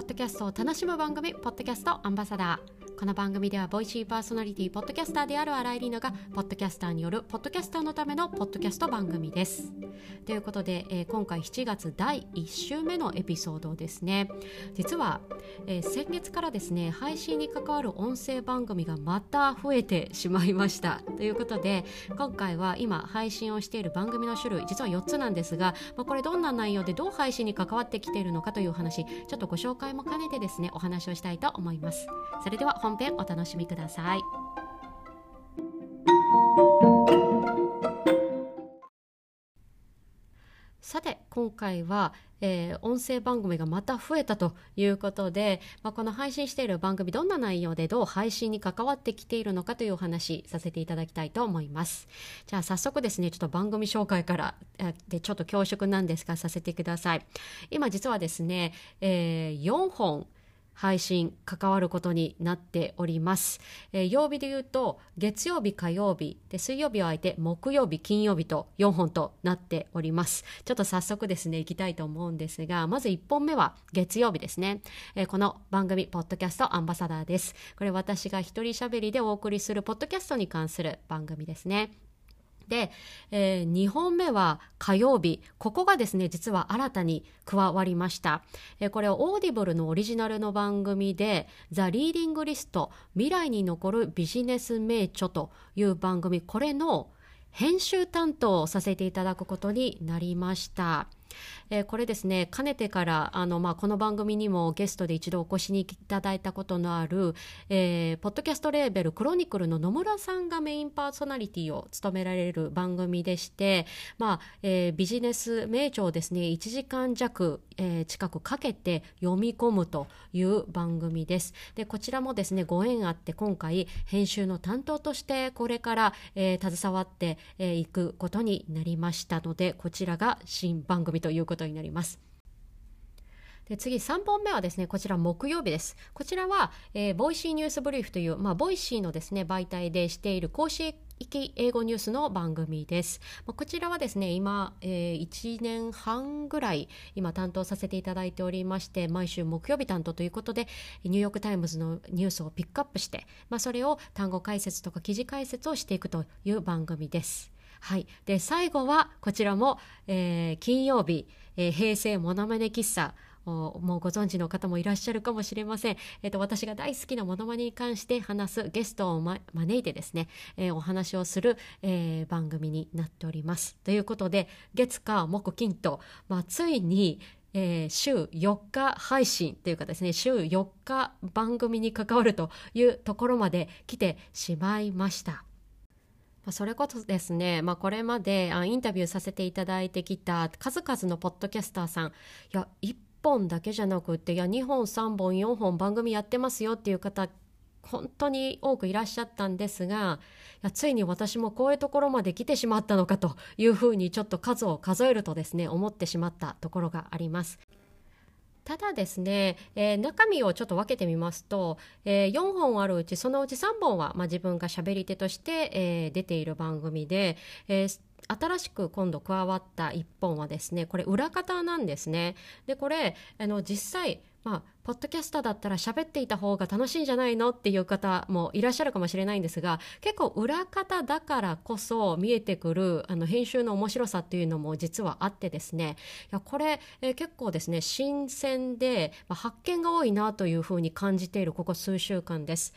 ポッドキャストを楽しむ番組ポッドキャストアンバサダー。この番組では Voicy パーソナリティポッドキャスターである新井里奈がポッドキャスターによるポッドキャスターのためのポッドキャスト番組です。ということで、えー、今回7月第1週目のエピソードですね。実は、えー、先月からですね配信に関わる音声番組がまた増えてしまいました。ということで今回は今配信をしている番組の種類実は4つなんですが、まあ、これどんな内容でどう配信に関わってきているのかという話ちょっとご紹介も兼ねてですねお話をしたいと思います。それでは本編お楽しみください。さて今回は、えー、音声番組がまた増えたということで、まあ、この配信している番組どんな内容でどう配信に関わってきているのかというお話させていただきたいと思いますじゃあ早速ですねちょっと番組紹介からでちょっと恐縮なんですがさせてください今実はですね、えー、4本配信関わることになっております、えー、曜日で言うと月曜日火曜日で水曜日を空いて木曜日金曜日と4本となっております。ちょっと早速ですね行きたいと思うんですがまず1本目は月曜日ですね、えー、この番組ポッドキャストアンバサダーです。これ私が一人喋りでお送りするポッドキャストに関する番組ですね。で、えー、2本目は火曜日。ここがですね実は新たに加わりました、えー、これは Audible のオリジナルの番組で「 The Reading List 未来に残るビジネス名著」という番組。これの編集担当をさせていただくことになりました。えー、これですねかねてからあの、まあ、この番組にもゲストで一度お越しにいただいたことのある、えー、ポッドキャストレーベルクロニクルの野村さんがメインパーソナリティを務められる番組でして、まあえー、ビジネス名著をですね1時間弱、えー、近くかけて読み込むという番組です。でこちらもですねご縁あって今回編集の担当としてこれから、えー、携わってい、えー、くことになりましたのでこちらが新番組ということになります。で次3本目はですねこちら木曜日ですこちらは、えー、 Voicy News Brief という、まあ、 Voicy のですね媒体でしている公式英語ニュースの番組です。まあ、こちらはですね、今、えー、1年半ぐらい今担当させていただいておりまして、毎週木曜日担当ということで、ニューヨークタイムズのニュースをピックアップして、まあ、それを単語解説とか記事解説をしていくという番組です。はい、で最後はこちらも、えー、金曜日、えー、平成ものまね喫茶。もうご存知の方もいらっしゃるかもしれません、えーと、私が大好きなものまねに関して話すゲストを、ま、招いてですね、えー、お話をする、えー、番組になっております。ということで月火木金と、まあ、ついにえー、週4日配信というかですね週4日番組に関わるというところまで来てしまいました。それこそですね、まあ、これまでインタビューさせていただいてきた数々のポッドキャスターさんいや1本だけじゃなくっていや2本3本4本番組やってますよっていう方本当に多くいらっしゃったんですがついに私もこういうところまで来てしまったのかというふうにちょっと数を数えるとですね思ってしまったところがあります。ただですね、えー、中身をちょっと分けてみますと、えー、4本あるうちそのうち3本は、まあ、自分が喋り手として、えー、出ている番組で、えー新しく今度加わった1本はですねこれ裏方なんですね。でこれあの実際まあ、ポッドキャスターだったら喋っていた方が楽しいんじゃないのっていう方もいらっしゃるかもしれないんですが結構裏方だからこそ見えてくるあの編集の面白さっていうのも実はあってですねいやこれ、えー、結構ですね新鮮で、まあ、発見が多いなというふうに感じているここ数週間です。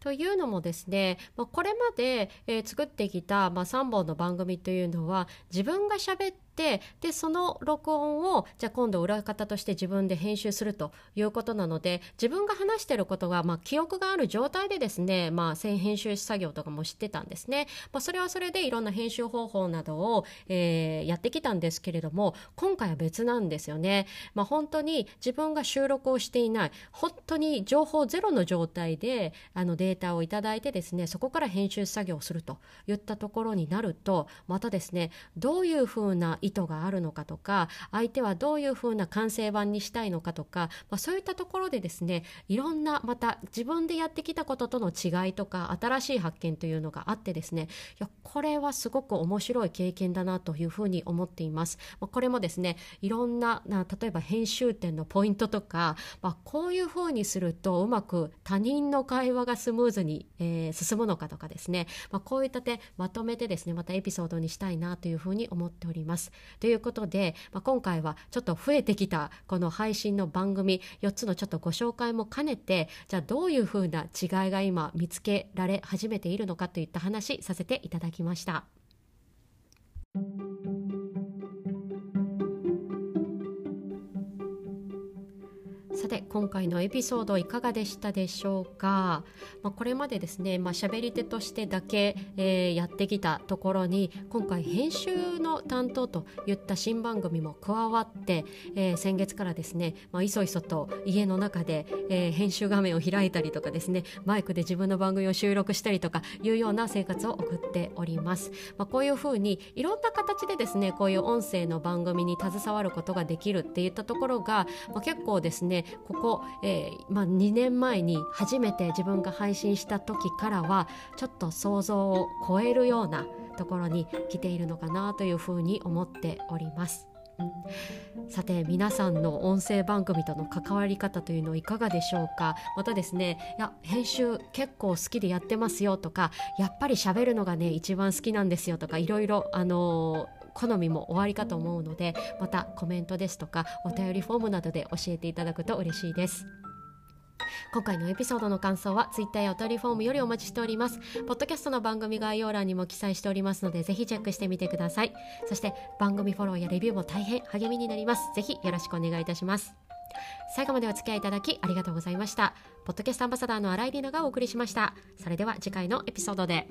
というのもですね、まあ、これまで、えー、作ってきた、まあ、3本の番組というのは自分が喋っててでその録音をじゃあ今度裏方として自分で編集するということなので自分が話してることが、まあ、記憶がある状態でですね、まあ、編集作業とかも知ってたんですね、まあ、それはそれでいろんな編集方法などを、えー、やってきたんですけれども今回は別なんですよね、まあ、本当に自分が収録をしていない本当に情報ゼロの状態であのデータをいただいてですねそこから編集作業をするといったところになるとまたですねどういうふうな意図があるのかとか相手はどういうふうな完成版にしたいのかとか、まあ、そういったところでですねいろんなまた自分でやってきたこととの違いとか新しい発見というのがあってですねいやこれはすごく面白い経験だなというふうに思っています。まあ、これもですねいろんな例えば編集点のポイントとか、まあ、こういうふうにするとうまく他人の会話がスムーズに、えー、進むのかとかですね、まあ、こういった点まとめてですねまたエピソードにしたいなというふうに思っております。ということで、まあ、今回はちょっと増えてきたこの配信の番組4つのちょっとご紹介も兼ねてじゃあどういうふうな違いが今見つけられ始めているのかといった話させていただきました。さて今回のエピソードいかがでしたでしょうか、まあ、これまでですね、まあ、喋り手としてだけ、えー、やってきたところに今回編集の担当といった新番組も加わって、えー、先月からですね、まあ、いそいそと家の中で、えー、編集画面を開いたりとかですねマイクで自分の番組を収録したりとかいうような生活を送っております、まあ、こういうふうにいろんな形でですねこういう音声の番組に携わることができるっていったところが、まあ、結構ですねここ、えー、まあ、2年前に初めて自分が配信した時からはちょっと想像を超えるようなところに来ているのかなというふうに思っております。さて皆さんの音声番組との関わり方というのはいかがでしょうか？またですねいや編集結構好きでやってますよとかやっぱり喋るのがね一番好きなんですよとかいろいろあの好みも終わりかと思うのでまたコメントですとかお便りフォームなどで教えていただくと嬉しいです。今回のエピソードの感想は Twitter やお便りフォームよりお待ちしております。ポッドキャストの番組概要欄にも記載しておりますのでぜひチェックしてみてください。そして番組フォローやレビューも大変励みになります。ぜひよろしくお願いいたします。最後までお付き合いいただきありがとうございました。ポッドキャストアンバサダーの新井里奈がお送りしました。それでは次回のエピソードで。